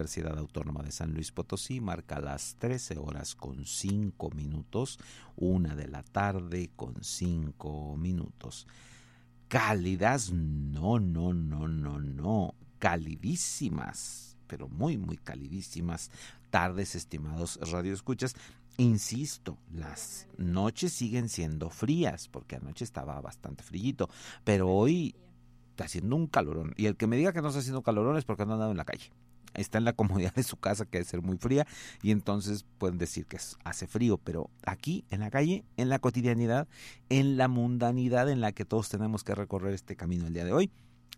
Universidad Autónoma de San Luis Potosí marca las 13 horas con 5 minutos, una de la tarde con 5 minutos. Cálidas, no, no, no, no, no, calidísimas, pero muy, muy calidísimas tardes, estimados radioescuchas. Insisto, las noches siguen siendo frías, porque anoche estaba bastante frillito, pero hoy está haciendo un calorón. Y el que me diga que no está haciendo calorón es porque no ha andado en la calle. Está en la comodidad de su casa, que debe ser muy fría, y entonces pueden decir que hace frío, pero aquí, en la calle, en la cotidianidad, en la mundanidad en la que todos tenemos que recorrer este camino el día de hoy,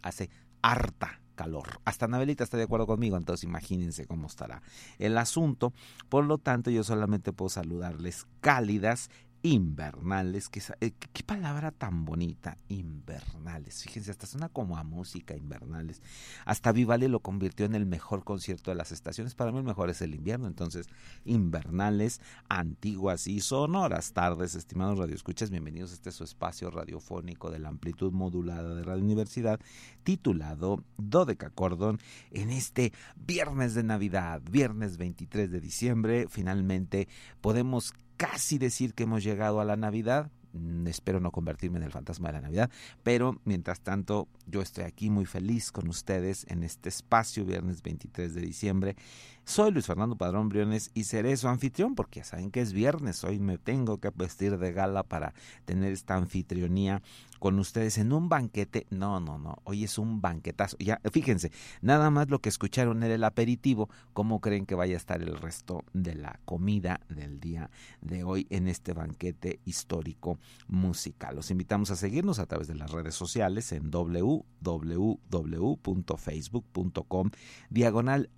hace harta calor. Hasta Anabelita está de acuerdo conmigo, entonces imagínense cómo estará el asunto. Por lo tanto, yo solamente puedo saludarles cálidas invernales, que, eh, qué palabra tan bonita, invernales. Fíjense, hasta suena como a música, invernales. Hasta Vivaldi lo convirtió en el mejor concierto de las estaciones. Para mí el mejor es el invierno, entonces invernales, antiguas y sonoras tardes, estimados radioescuchas, bienvenidos a este su espacio radiofónico de la amplitud modulada de Radio Universidad, titulado Dodeca Cordon, en este viernes de Navidad, viernes 23 de diciembre, finalmente podemos casi decir que hemos llegado a la Navidad. Mm, espero no convertirme en el fantasma de la Navidad, pero mientras tanto yo estoy aquí muy feliz con ustedes en este espacio, viernes 23 de diciembre. Soy Luis Fernando Padrón Briones y seré su anfitrión porque ya saben que es viernes, hoy me tengo que vestir de gala para tener esta anfitrionía con ustedes en un banquete. No, no, no, hoy es un banquetazo. Ya, fíjense, nada más lo que escucharon era el aperitivo. ¿Cómo creen que vaya a estar el resto de la comida del día de hoy en este banquete histórico musical? Los invitamos a seguirnos a través de las redes sociales en www.facebook.com diagonal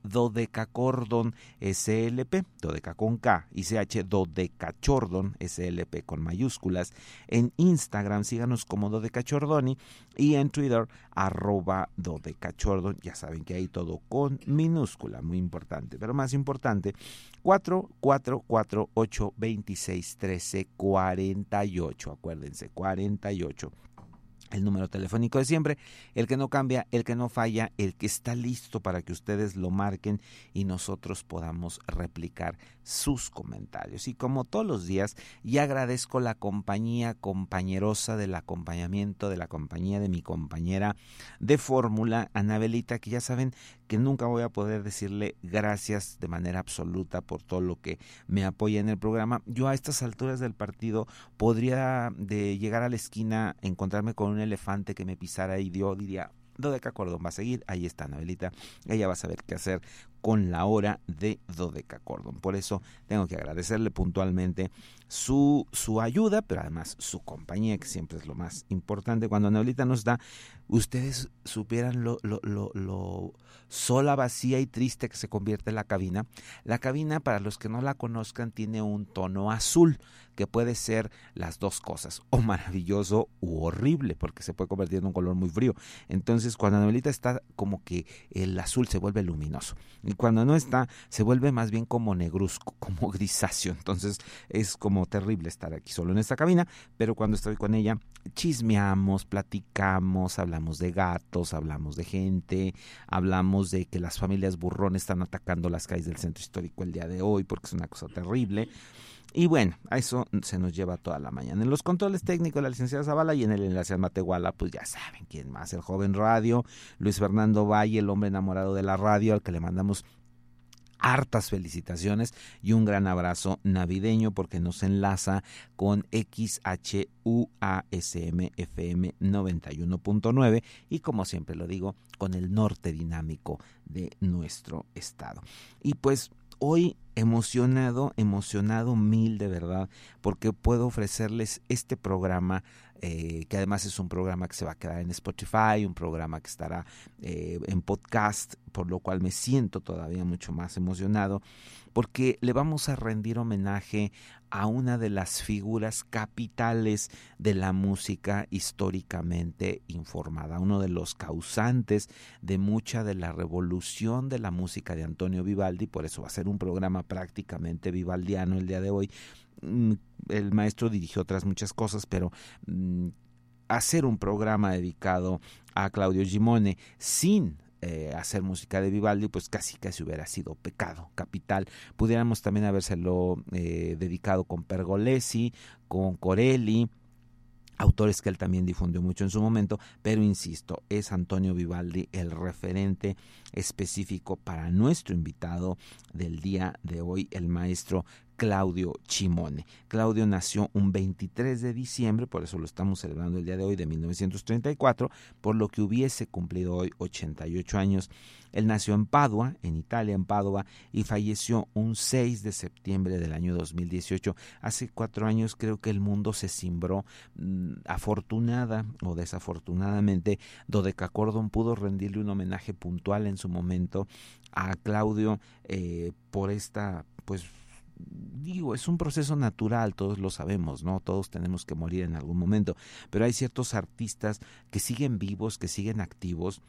dodecacordon slp, dodeca con K y ch dodecachordon slp con mayúsculas. En Instagram síganos como Dodecachordoni y en Twitter arroba Dodecachordon. Ya saben que hay todo con minúscula, muy importante. Pero más importante, 4, 4, 4, 8, 26, 13, 48. Acuérdense, 48 el número telefónico de siempre, el que no cambia, el que no falla, el que está listo para que ustedes lo marquen y nosotros podamos replicar sus comentarios. Y como todos los días, ya agradezco la compañía compañerosa del acompañamiento de la compañía de mi compañera de fórmula, Anabelita, que ya saben que nunca voy a poder decirle gracias de manera absoluta por todo lo que me apoya en el programa. Yo a estas alturas del partido podría de llegar a la esquina, encontrarme con un elefante que me pisara y yo diría, Dodeca Cordón va a seguir, ahí está Anabelita, ella va a saber qué hacer con la hora de Dodeca Cordón. Por eso tengo que agradecerle puntualmente su, su ayuda, pero además su compañía, que siempre es lo más importante. Cuando Anabelita nos da, ustedes supieran lo, lo, lo, sola, vacía y triste que se convierte la cabina. La cabina, para los que no la conozcan, tiene un tono azul que puede ser las dos cosas, o maravilloso u horrible, porque se puede convertir en un color muy frío. Entonces, cuando Anabelita está, como que el azul se vuelve luminoso, cuando no está, se vuelve más bien como negruzco, como grisáceo. Entonces, es como terrible estar aquí solo en esta cabina, pero cuando estoy con ella, chismeamos, platicamos, hablamos de gatos, hablamos de gente, hablamos de que las familias burrones están atacando las calles del centro histórico el día de hoy, porque es una cosa terrible. Y bueno, a eso se nos lleva toda la mañana. En los controles técnicos, la licenciada Zavala y en el enlace al Matehuala, pues ya saben quién más, el joven radio, Luis Fernando Valle, el hombre enamorado de la radio, al que le mandamos hartas felicitaciones y un gran abrazo navideño porque nos enlaza con XHUASM FM 91.9 y como siempre lo digo, con el norte dinámico de nuestro estado. Y pues hoy emocionado, emocionado mil de verdad, porque puedo ofrecerles este programa, eh, que además es un programa que se va a quedar en Spotify, un programa que estará eh, en podcast, por lo cual me siento todavía mucho más emocionado, porque le vamos a rendir homenaje a una de las figuras capitales de la música históricamente informada, uno de los causantes de mucha de la revolución de la música de Antonio Vivaldi, por eso va a ser un programa prácticamente vivaldiano el día de hoy. Mm, el maestro dirigió otras muchas cosas, pero mm, hacer un programa dedicado a Claudio Gimone sin eh, hacer música de Vivaldi, pues casi casi hubiera sido pecado capital. Pudiéramos también habérselo eh, dedicado con Pergolesi, con Corelli, autores que él también difundió mucho en su momento, pero insisto, es Antonio Vivaldi el referente específico para nuestro invitado del día de hoy, el maestro Claudio Chimone. Claudio nació un 23 de diciembre, por eso lo estamos celebrando el día de hoy, de 1934, por lo que hubiese cumplido hoy 88 años. Él nació en Padua, en Italia, en Padua, y falleció un 6 de septiembre del año 2018. Hace cuatro años creo que el mundo se cimbró. Mm, afortunada o desafortunadamente, Dodeca Cordon pudo rendirle un homenaje puntual en su momento a Claudio eh, por esta, pues, digo, es un proceso natural, todos lo sabemos, ¿no? Todos tenemos que morir en algún momento, pero hay ciertos artistas que siguen vivos, que siguen activos,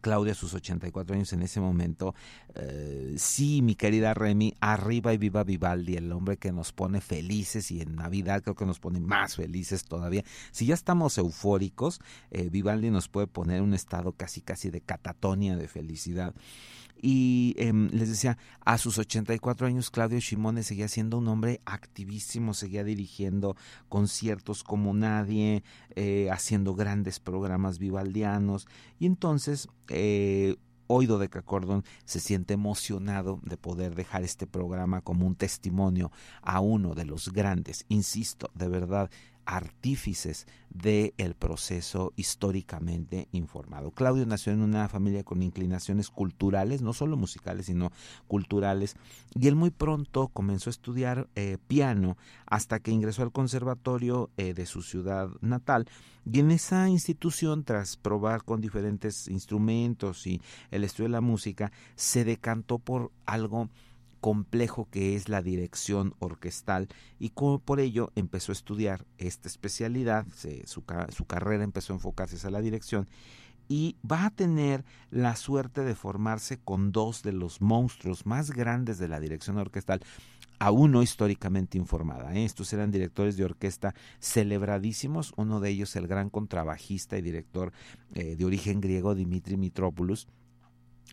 Claudia sus 84 años en ese momento. Eh, sí, mi querida Remy, arriba y viva Vivaldi, el hombre que nos pone felices y en Navidad creo que nos pone más felices todavía. Si ya estamos eufóricos, eh, Vivaldi nos puede poner un estado casi casi de catatonia de felicidad. Y em, les decía, a sus 84 años Claudio Shimone seguía siendo un hombre activísimo, seguía dirigiendo conciertos como nadie, eh, haciendo grandes programas vivaldianos. Y entonces eh, Oído de Cacordón se siente emocionado de poder dejar este programa como un testimonio a uno de los grandes, insisto, de verdad, artífices del el proceso históricamente informado. Claudio nació en una familia con inclinaciones culturales, no solo musicales, sino culturales, y él muy pronto comenzó a estudiar eh, piano hasta que ingresó al conservatorio eh, de su ciudad natal. Y en esa institución, tras probar con diferentes instrumentos y el estudio de la música, se decantó por algo complejo que es la dirección orquestal y por ello empezó a estudiar esta especialidad, su, carrera empezó a enfocarse a la dirección y va a tener la suerte de formarse con dos de los monstruos más grandes de la dirección orquestal, aún no históricamente informada. ¿eh? Estos eran directores de orquesta celebradísimos, uno de ellos el gran contrabajista y director eh, de origen griego Dimitri Mitropoulos,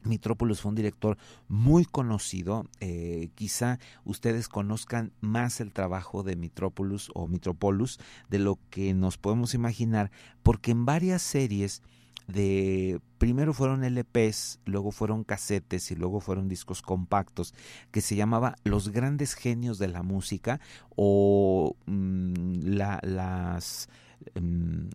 Mitrópolis fue un director muy conocido. Eh, quizá ustedes conozcan más el trabajo de Mitrópolis o Mitropoulos de lo que nos podemos imaginar, porque en varias series de primero fueron LPs, luego fueron casetes y luego fueron discos compactos que se llamaba Los grandes genios de la música o mm, la, las mm,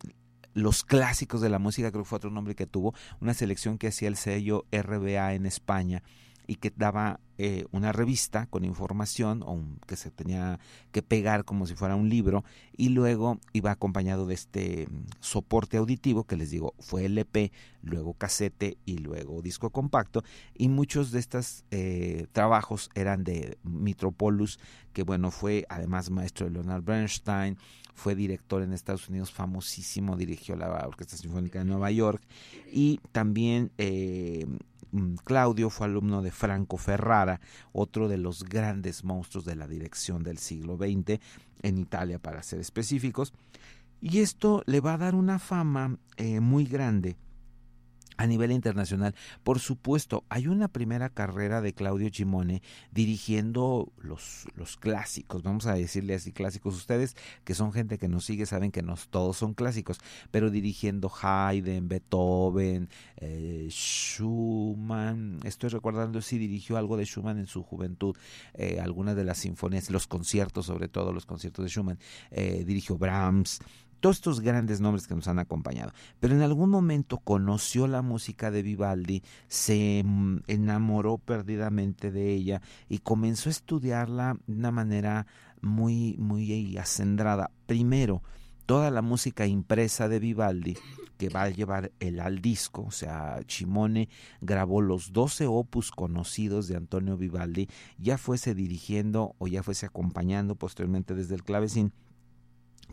los clásicos de la música, creo que fue otro nombre que tuvo, una selección que hacía el sello RBA en España y que daba eh, una revista con información o que se tenía que pegar como si fuera un libro y luego iba acompañado de este mm, soporte auditivo que les digo fue LP, luego casete y luego disco compacto y muchos de estos eh, trabajos eran de Mitropoulos que bueno fue además maestro de Leonard Bernstein fue director en Estados Unidos famosísimo dirigió la Orquesta Sinfónica de Nueva York. Y también eh, Mm, Claudio fue alumno de Franco Ferrara, otro de los grandes monstruos de la dirección del siglo XX, en Italia para ser específicos, y esto le va a dar una fama eh, muy grande a nivel internacional. Por supuesto, hay una primera carrera de Claudio Chimone dirigiendo los, los clásicos, vamos a decirle así clásicos. Ustedes que son gente que nos sigue saben que no todos son clásicos, pero dirigiendo Haydn, Beethoven, eh, Schumann. Estoy recordando si dirigió algo de Schumann en su juventud, eh, algunas de las sinfonías, los conciertos, sobre todo los conciertos de Schumann. Eh, dirigió Brahms, todos estos grandes nombres que nos han acompañado. Pero en algún momento conoció la música de Vivaldi, se mm, enamoró perdidamente de ella y comenzó a estudiarla de una manera muy, muy acendrada. Primero, toda la música impresa de Vivaldi que va a llevar el al disco, o sea, Chimone grabó los 12 opus conocidos de Antonio Vivaldi, ya fuese dirigiendo o ya fuese acompañando posteriormente desde el clavecín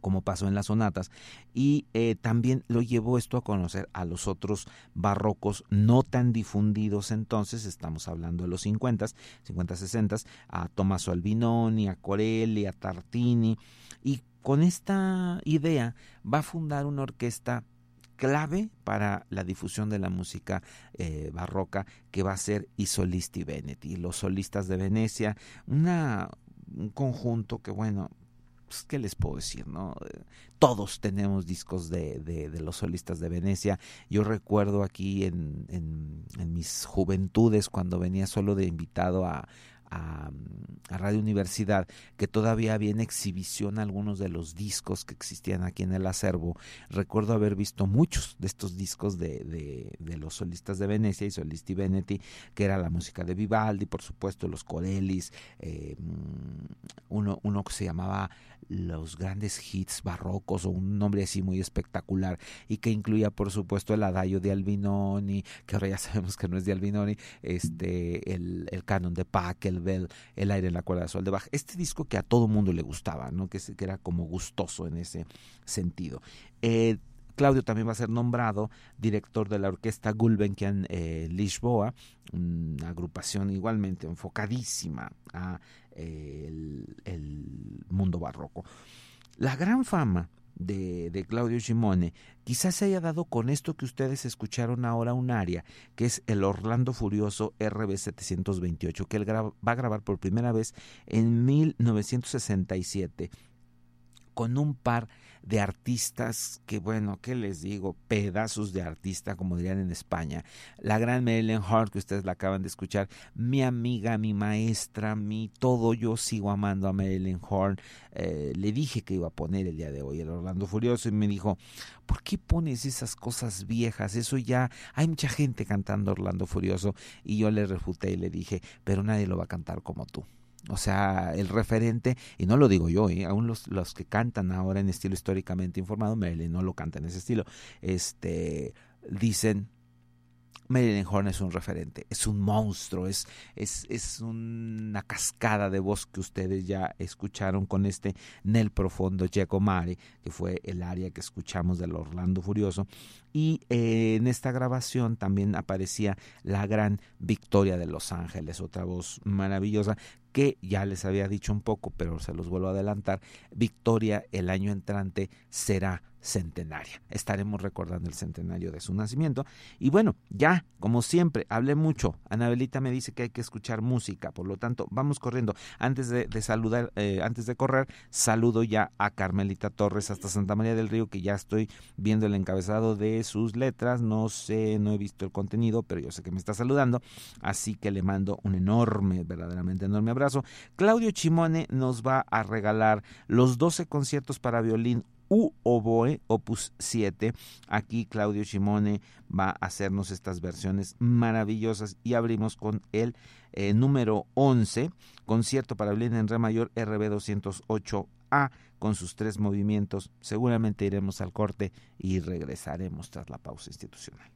como pasó en las sonatas, y eh, también lo llevó esto a conocer a los otros barrocos no tan difundidos entonces, estamos hablando de los 50, 50, 60, a Tommaso Albinoni, a Corelli, a Tartini, y con esta idea va a fundar una orquesta clave para la difusión de la música eh, barroca que va a ser I Solisti Veneti, los solistas de Venecia, una, un conjunto que bueno, pues, ¿qué les puedo decir? no Todos tenemos discos de, de, los solistas de Venecia. Yo recuerdo aquí en, en, mis juventudes, cuando venía solo de invitado a, a, Radio Universidad, que todavía había en exhibición algunos de los discos que existían aquí en el acervo. Recuerdo haber visto muchos de estos discos de, de, de los solistas de Venecia y Solisti Veneti, que era la música de Vivaldi, por supuesto, los Corellis, eh, uno, uno que se llamaba los grandes hits barrocos o un nombre así muy espectacular y que incluía por supuesto el adagio de Albinoni que ahora ya sabemos que no es de Albinoni este el, el canon de Pachelbel el aire en la cuerda de sol de Bach este disco que a todo mundo le gustaba no que, que era como gustoso en ese sentido. Eh, Claudio también va a ser nombrado director de la orquesta Gulbenkian eh, Lisboa, una agrupación igualmente enfocadísima a eh, el, mundo barroco. La gran fama de, de, Claudio Simone quizás se haya dado con esto que ustedes escucharon ahora un área, que es el Orlando Furioso RB 728, que él va a grabar por primera vez en 1967 con un par de artistas que, bueno, ¿qué les digo? Pedazos de artista, como dirían en España. La gran Marilyn Hart, que ustedes la acaban de escuchar, mi amiga, mi maestra, mi todo, yo sigo amando a Marilyn Horn. Eh, le dije que iba a poner el día de hoy el Orlando Furioso y me dijo, ¿por qué pones esas cosas viejas? Eso ya, hay mucha gente cantando Orlando Furioso y yo le refuté y le dije, pero nadie lo va a cantar como tú. O sea, el referente, y no lo digo yo, ¿eh? aún los, los que cantan ahora en estilo históricamente informado, Marilyn no lo canta en ese estilo, este, dicen, Marilyn Horn es un referente, es un monstruo, es, es, es una cascada de voz que ustedes ya escucharon con este Nel Profondo Giacomari, que fue el área que escuchamos del Orlando Furioso. Y eh, en esta grabación también aparecía la gran Victoria de Los Ángeles, otra voz maravillosa que ya les había dicho un poco, pero se los vuelvo a adelantar, Victoria el año entrante será centenaria. Estaremos recordando el centenario de su nacimiento. Y bueno, ya, como siempre, hablé mucho. Anabelita me dice que hay que escuchar música, por lo tanto, vamos corriendo. Antes de, saludar, eh, antes de correr, saludo ya a Carmelita Torres hasta Santa María del Río, que ya estoy viendo el encabezado de sus letras. No sé, no he visto el contenido, pero yo sé que me está saludando. Así que le mando un enorme, verdaderamente enorme abrazo. Claudio Chimone nos va a regalar los 12 conciertos para violín U Oboe, opus 7. Aquí Claudio Simone va a hacernos estas versiones maravillosas y abrimos con el eh, número 11, concierto para violín en re mayor RB 208A con sus tres movimientos. Seguramente iremos al corte y regresaremos tras la pausa institucional.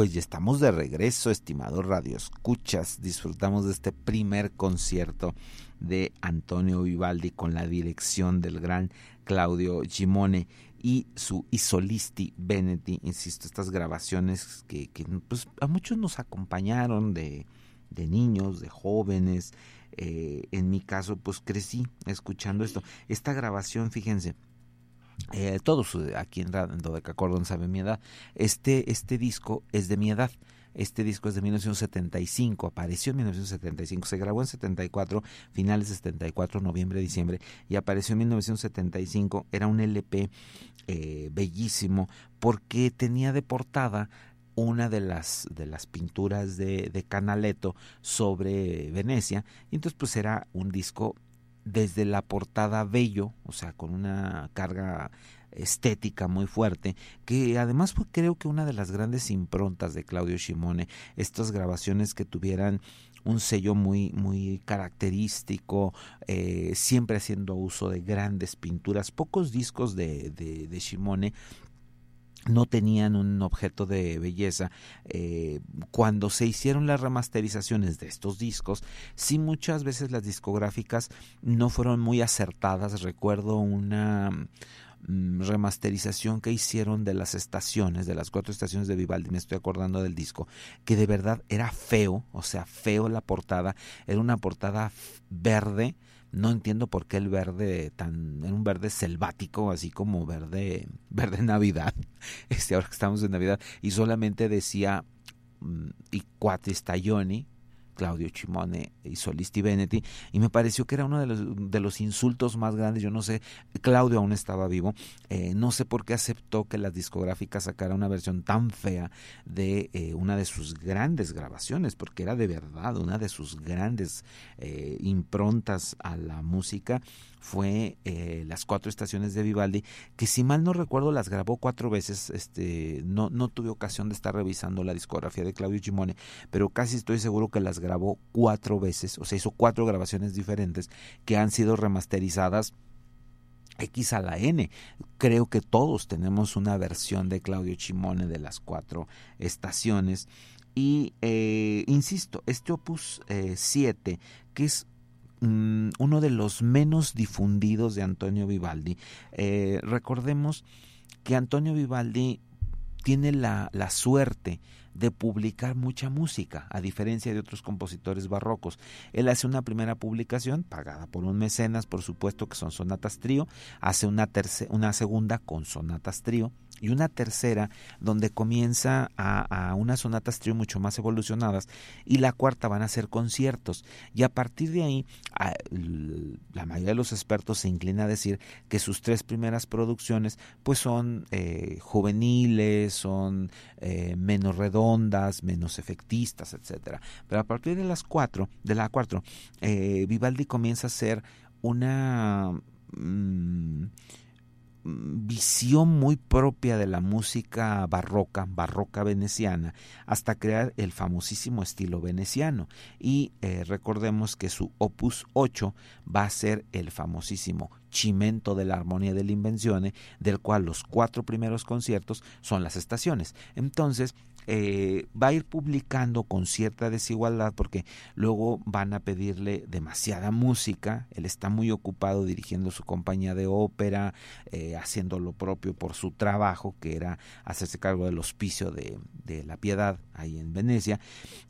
Pues ya estamos de regreso, estimado Radio Escuchas. Disfrutamos de este primer concierto de Antonio Vivaldi con la dirección del gran Claudio Gimone y su Isolisti Veneti. Insisto, estas grabaciones que, pues, a muchos nos acompañaron de, de niños, de jóvenes. Eh, en mi caso, pues crecí escuchando esto. Esta grabación, fíjense, eh, todos aquí en Dodeca Cordon saben mi edad. Este, este disco es de mi edad. Este disco es de 1975, apareció en 1975, se grabó en 74, finales de 74, noviembre, diciembre, y apareció en 1975. Era un LP eh, bellísimo porque tenía de portada una de las, de las pinturas de, de Canaletto sobre Venecia, y entonces pues era un disco desde la portada bello, o sea, con una carga estética muy fuerte, que además fue creo que una de las grandes improntas de Claudio Shimone, estas grabaciones que tuvieran un sello muy, muy característico, eh, siempre haciendo uso de grandes pinturas, pocos discos de, de, de Shimone no tenían un objeto de belleza. Eh, cuando se hicieron las remasterizaciones de estos discos, sí muchas veces las discográficas no fueron muy acertadas. Recuerdo una mm, remasterización que hicieron de las estaciones, de las cuatro estaciones de Vivaldi, me estoy acordando del disco, que de verdad era feo, o sea, feo la portada, era una portada verde, no entiendo por qué el verde tan era un verde selvático así como verde verde navidad este ahora que estamos en navidad y solamente decía mm, y cuatro stagioni Claudio Chimone y Solisti Veneti, y me pareció que era uno de los, de los insultos más grandes. Yo no sé, Claudio aún estaba vivo, eh, no sé por qué aceptó que las discográficas sacara una versión tan fea de eh, una de sus grandes grabaciones, porque era de verdad una de sus grandes eh, improntas a la música fue eh, las cuatro estaciones de Vivaldi, que si mal no recuerdo las grabó cuatro veces, este, no, no tuve ocasión de estar revisando la discografía de Claudio Gimone, pero casi estoy seguro que las grabó cuatro veces, o sea, hizo cuatro grabaciones diferentes que han sido remasterizadas X a la N. Creo que todos tenemos una versión de Claudio Chimone de las cuatro estaciones. Y eh, insisto, este opus 7, eh, que es Mm, uno de los menos difundidos de Antonio Vivaldi. Eh, recordemos que Antonio Vivaldi tiene la, la suerte de publicar mucha música, a diferencia de otros compositores barrocos. Él hace una primera publicación, pagada por un mecenas, por supuesto que son sonatas trío, hace una, una segunda con sonatas trío, y una tercera donde comienza a, unas sonatas trío mucho más evolucionadas y la cuarta van a ser conciertos. Y a partir de ahí la mayoría de los expertos se inclina a decir que sus tres primeras producciones pues son eh, juveniles son eh, menos redondas menos efectistas etcétera. Pero a partir de las cuatro de la cuatro eh, Vivaldi comienza a ser una mm, visión muy propia de la música barroca, barroca veneciana, hasta crear el famosísimo estilo veneciano. Y eh, recordemos que su opus 8 va a ser el famosísimo Chimento de la Armonía de la Invenzione, del cual los cuatro primeros conciertos son las estaciones. Entonces, eh, va a ir publicando con cierta desigualdad porque luego van a pedirle demasiada música, él está muy ocupado dirigiendo su compañía de ópera, eh, haciendo lo propio por su trabajo, que era hacerse cargo del hospicio de, de la piedad ahí en Venecia.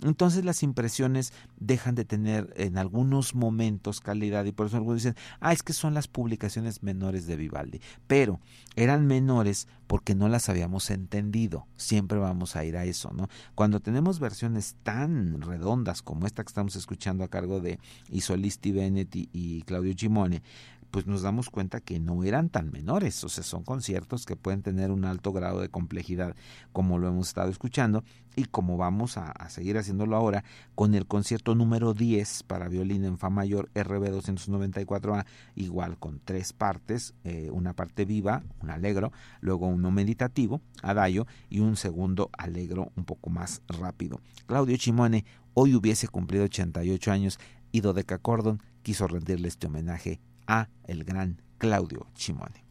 Entonces las impresiones dejan de tener en algunos momentos calidad y por eso algunos dicen, ah, es que son las publicaciones menores de Vivaldi, pero eran menores porque no las habíamos entendido, siempre vamos a ir a eso, ¿no? Cuando tenemos versiones tan redondas como esta que estamos escuchando a cargo de Isolisti Benetti y Claudio Gimone, pues nos damos cuenta que no eran tan menores, o sea, son conciertos que pueden tener un alto grado de complejidad, como lo hemos estado escuchando, y como vamos a, seguir haciéndolo ahora con el concierto número 10 para violín en Fa mayor RB 294A, igual con tres partes, eh, una parte viva, un alegro, luego uno meditativo, adagio, y un segundo alegro un poco más rápido. Claudio Chimone hoy hubiese cumplido 88 años y Dodeca Cordon quiso rendirle este homenaje a el gran Claudio Chimone.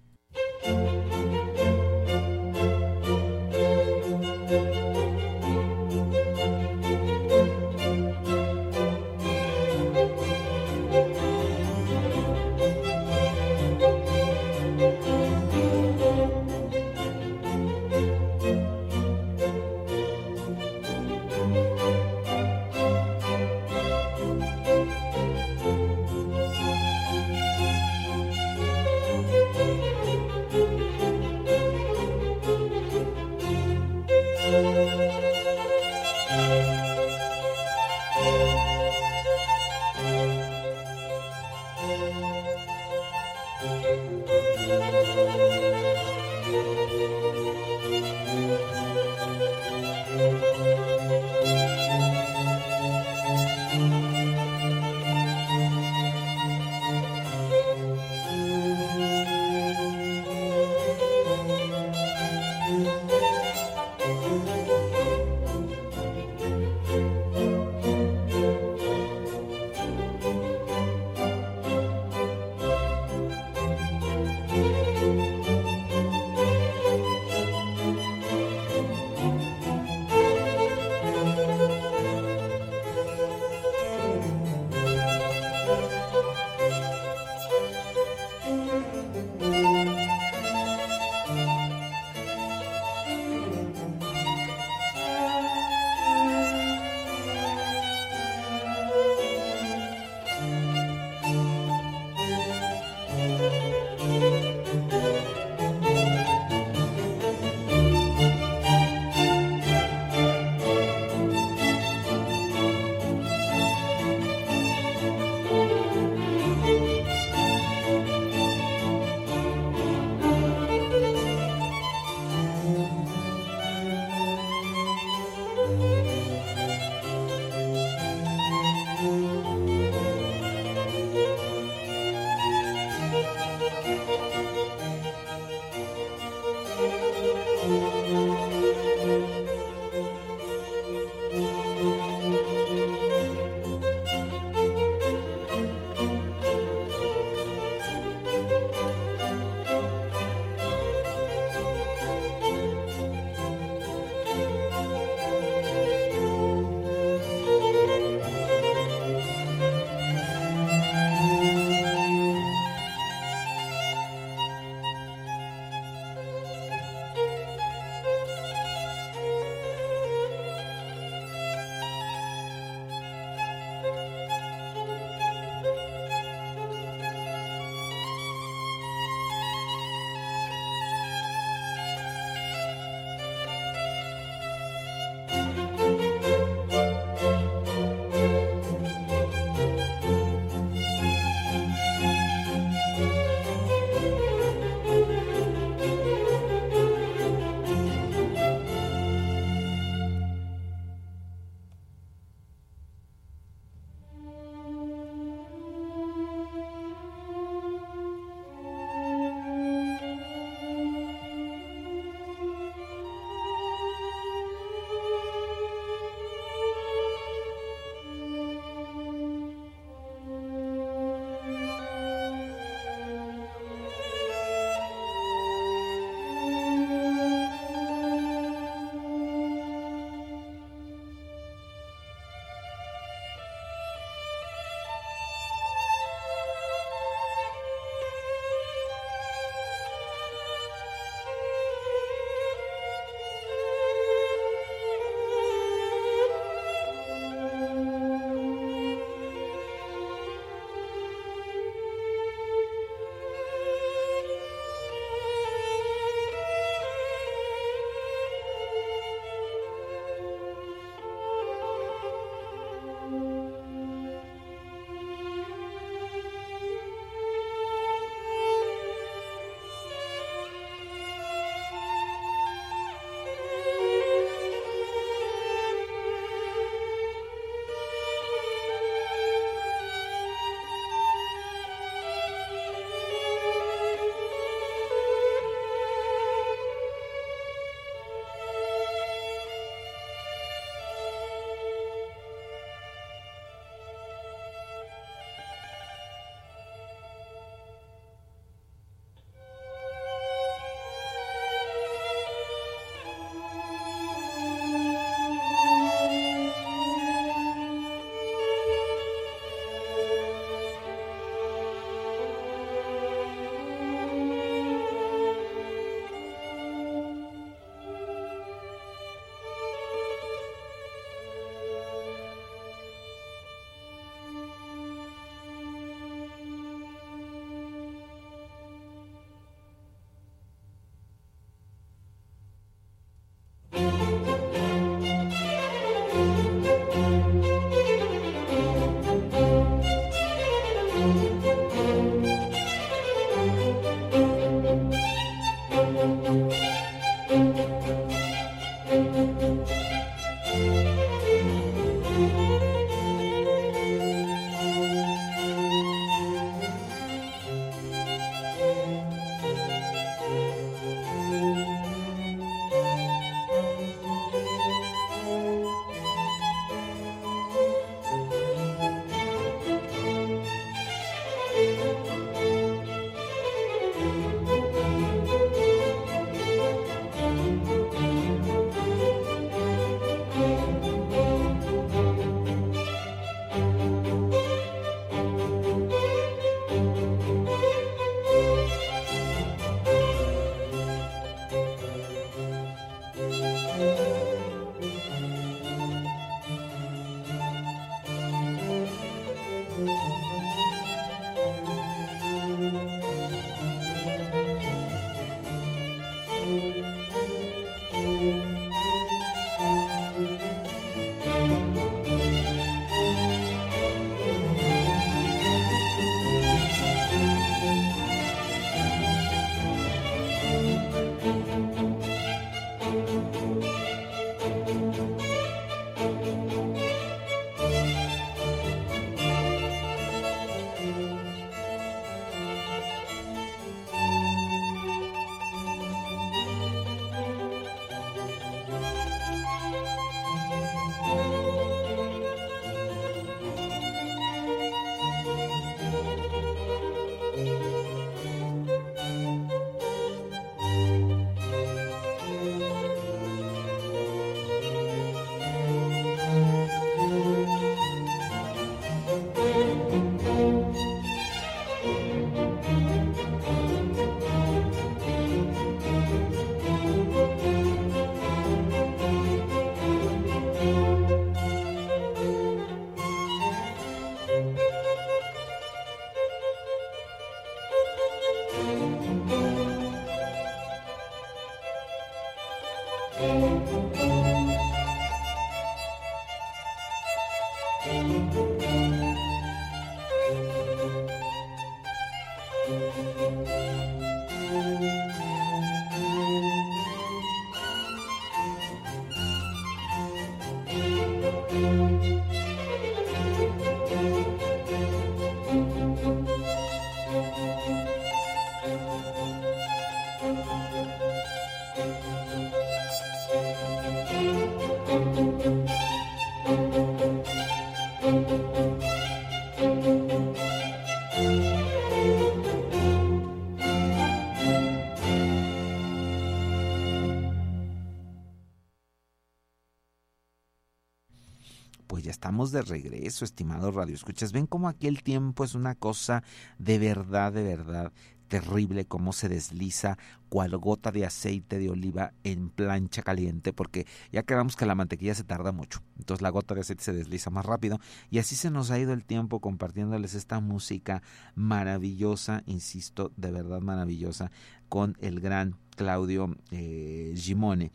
Pues ya estamos de regreso, estimado Radio. radioescuchas. Ven cómo aquí el tiempo es una cosa de verdad, de verdad terrible cómo se desliza cual gota de aceite de oliva en plancha caliente, porque ya creamos que la mantequilla se tarda mucho, entonces la gota de aceite se desliza más rápido y así se nos ha ido el tiempo compartiéndoles esta música maravillosa, insisto, de verdad maravillosa, con el gran Claudio eh, Gimone.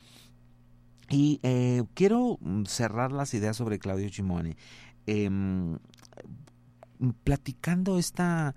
Y eh, quiero mm, cerrar las ideas sobre Claudio Gimone, em, platicando esta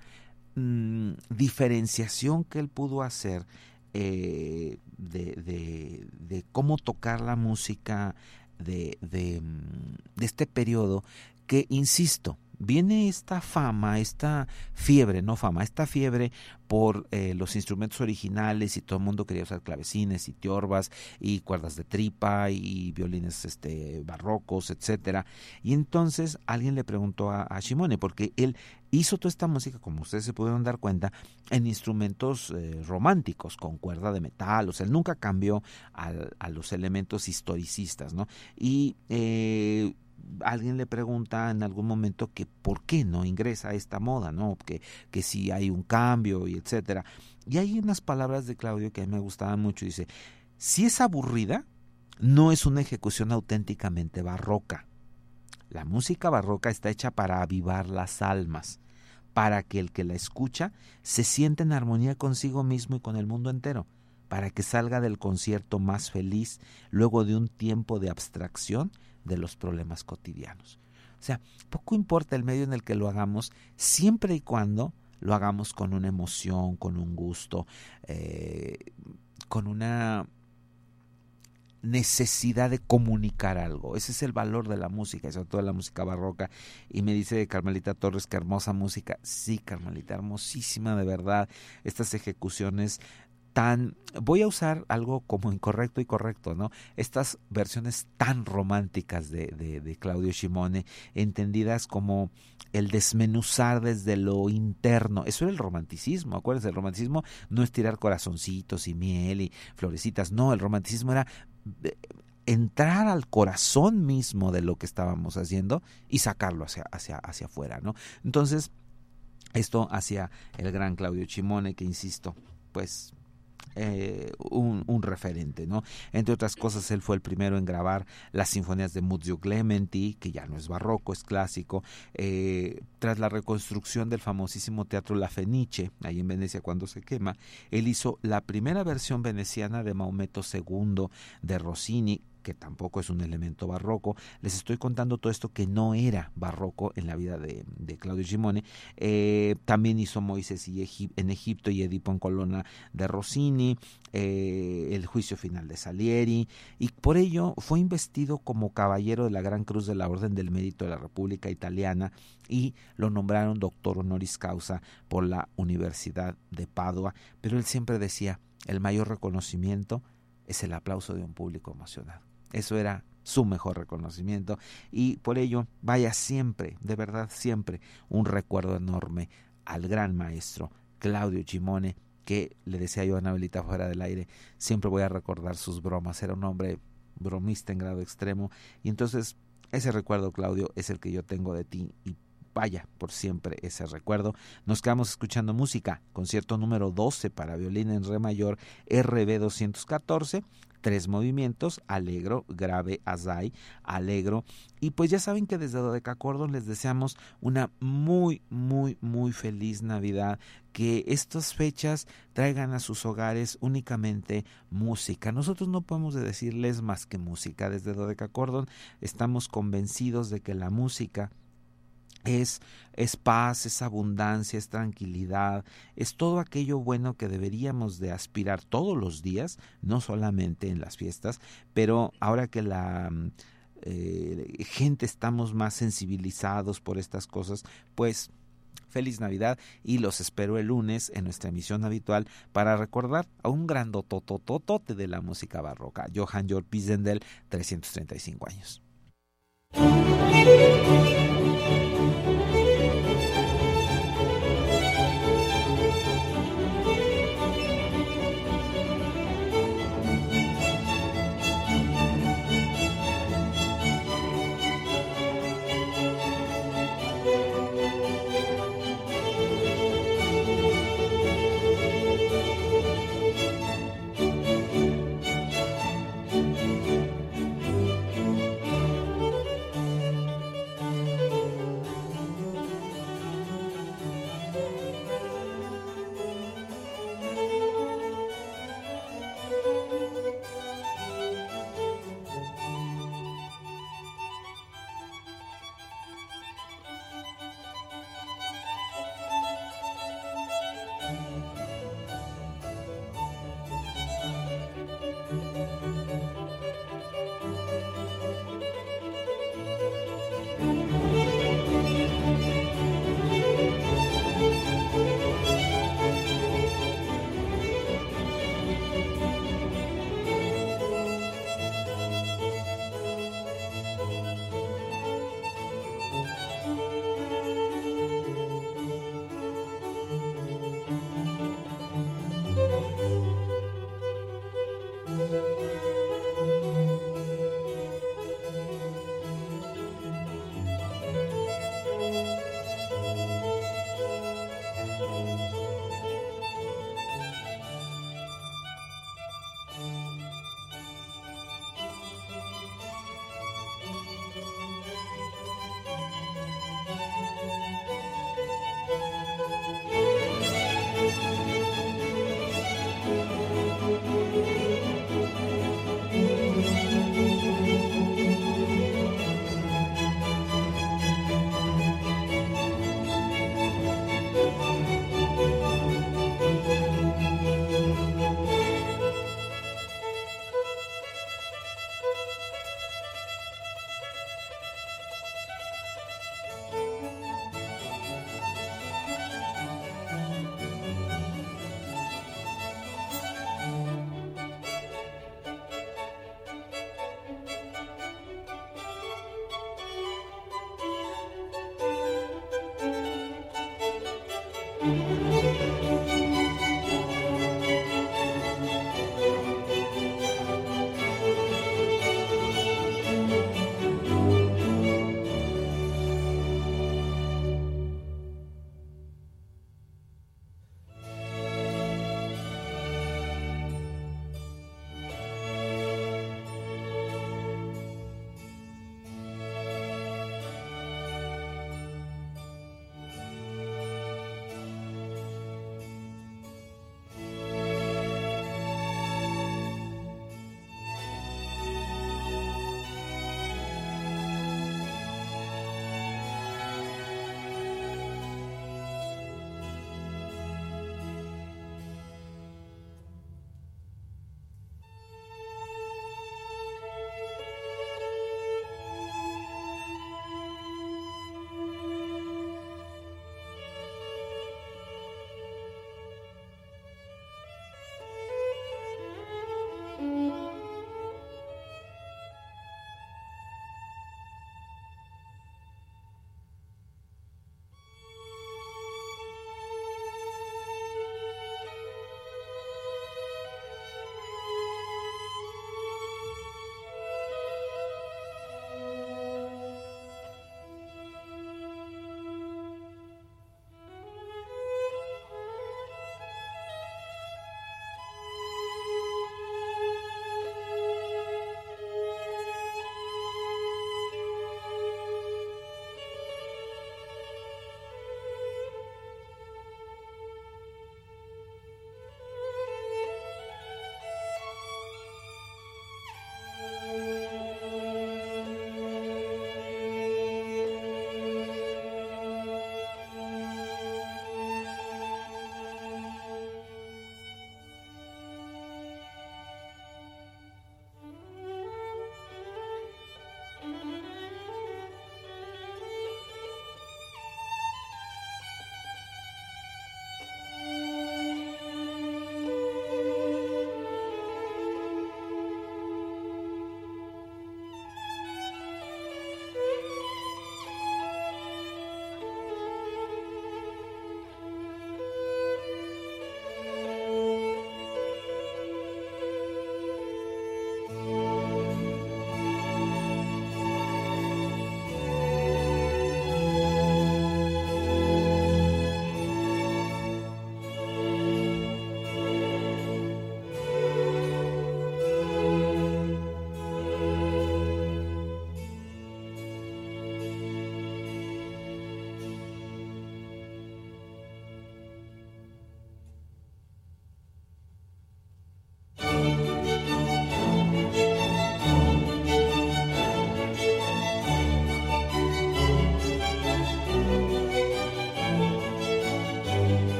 Mm, diferenciación que él pudo hacer eh, de, de, cómo tocar la música de, de, mm, de este periodo que, insisto, viene esta fama, esta fiebre, no fama, esta fiebre por eh, los instrumentos originales y todo el mundo quería usar clavecines y tiorbas y cuerdas de tripa y violines este, barrocos, etcétera. Y entonces alguien le preguntó a, a Shimone, porque él hizo toda esta música, como ustedes se pudieron dar cuenta, en instrumentos eh, románticos, con cuerda de metal, o sea, él nunca cambió a los elementos historicistas, ¿no? Y eh, alguien le pregunta en algún momento que por qué no ingresa a esta moda, ¿no? Que, que si hay un cambio y etcétera. Y hay unas palabras de Claudio que a mí me gustaban mucho. Dice, si es aburrida, no es una ejecución auténticamente barroca. La música barroca está hecha para avivar las almas, para que el que la escucha se sienta en armonía consigo mismo y con el mundo entero, para que salga del concierto más feliz luego de un tiempo de abstracción de los problemas cotidianos. O sea, poco importa el medio en el que lo hagamos, siempre y cuando lo hagamos con una emoción, con un gusto, eh, con una necesidad de comunicar algo. Ese es el valor de la música, sobre todo la música barroca. Y me dice Carmelita Torres que hermosa música. Sí, Carmelita, hermosísima de verdad. Estas ejecuciones tan, voy a usar algo como incorrecto y correcto, ¿no? Estas versiones tan románticas de, de, Claudio Shimone, entendidas como el desmenuzar desde lo interno. Eso era el romanticismo, acuérdense, el romanticismo no es tirar corazoncitos y miel y florecitas, no, el romanticismo era eh, entrar al corazón mismo de lo que estábamos haciendo y sacarlo hacia, hacia, hacia afuera, ¿no? Entonces, esto hacia el gran Claudio Shimone, que insisto, pues eh, un, referente, ¿no? Entre otras cosas, él fue el primero en grabar las sinfonías de Muzio Clementi, que ya no es barroco, es clásico. Eh, tras la reconstrucción del famosísimo teatro La Fenice, ahí en Venecia cuando se quema, él hizo la primera versión veneciana de Maometo II de Rossini, que tampoco es un elemento barroco. Les estoy contando todo esto que no era barroco en la vida de, Claudio Gimone. Eh, también hizo Moisés y en Egipto y Edipo en Colonna de Rossini, eh, el juicio final de Salieri, y por ello fue investido como caballero de la Gran Cruz de la Orden del Mérito de la República Italiana y lo nombraron doctor honoris causa por la Universidad de Padua. Pero él siempre decía, el mayor reconocimiento es el aplauso de un público emocionado. Eso era su mejor reconocimiento. Y por ello vaya siempre, de verdad siempre, un recuerdo enorme al gran maestro Claudio Chimone, que le decía yo a Anabelita fuera del aire, siempre voy a recordar sus bromas, era un hombre bromista en grado extremo. Y entonces ese recuerdo Claudio es el que yo tengo de ti y vaya por siempre ese recuerdo. Nos quedamos escuchando música, concierto número 12 para violín en re mayor RB 214 tres movimientos, alegro, grave, azai, alegro. Y pues ya saben que desde Cordon les deseamos una muy, muy, muy feliz Navidad. Que estas fechas traigan a sus hogares únicamente música. Nosotros no podemos decirles más que música. Desde Cordon estamos convencidos de que la música es, paz, es abundancia, es tranquilidad, es todo aquello bueno que deberíamos de aspirar todos los días, no solamente en las fiestas, pero ahora que la mm, eh, gente estamos más sensibilizados por estas cosas, pues feliz Navidad y los espero el lunes en nuestra emisión habitual para recordar a un grandotototote de la música barroca, Johann Georg Pisendel, 335 años.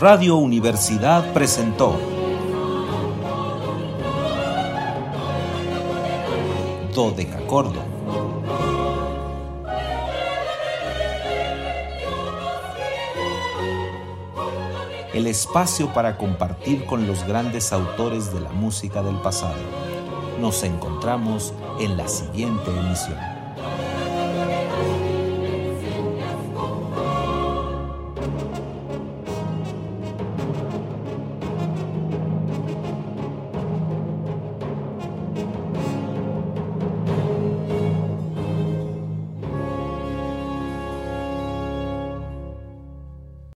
Radio Universidad presentó Dodecacordo. El espacio para compartir con los grandes autores de la música del pasado. Nos encontramos en la siguiente emisión.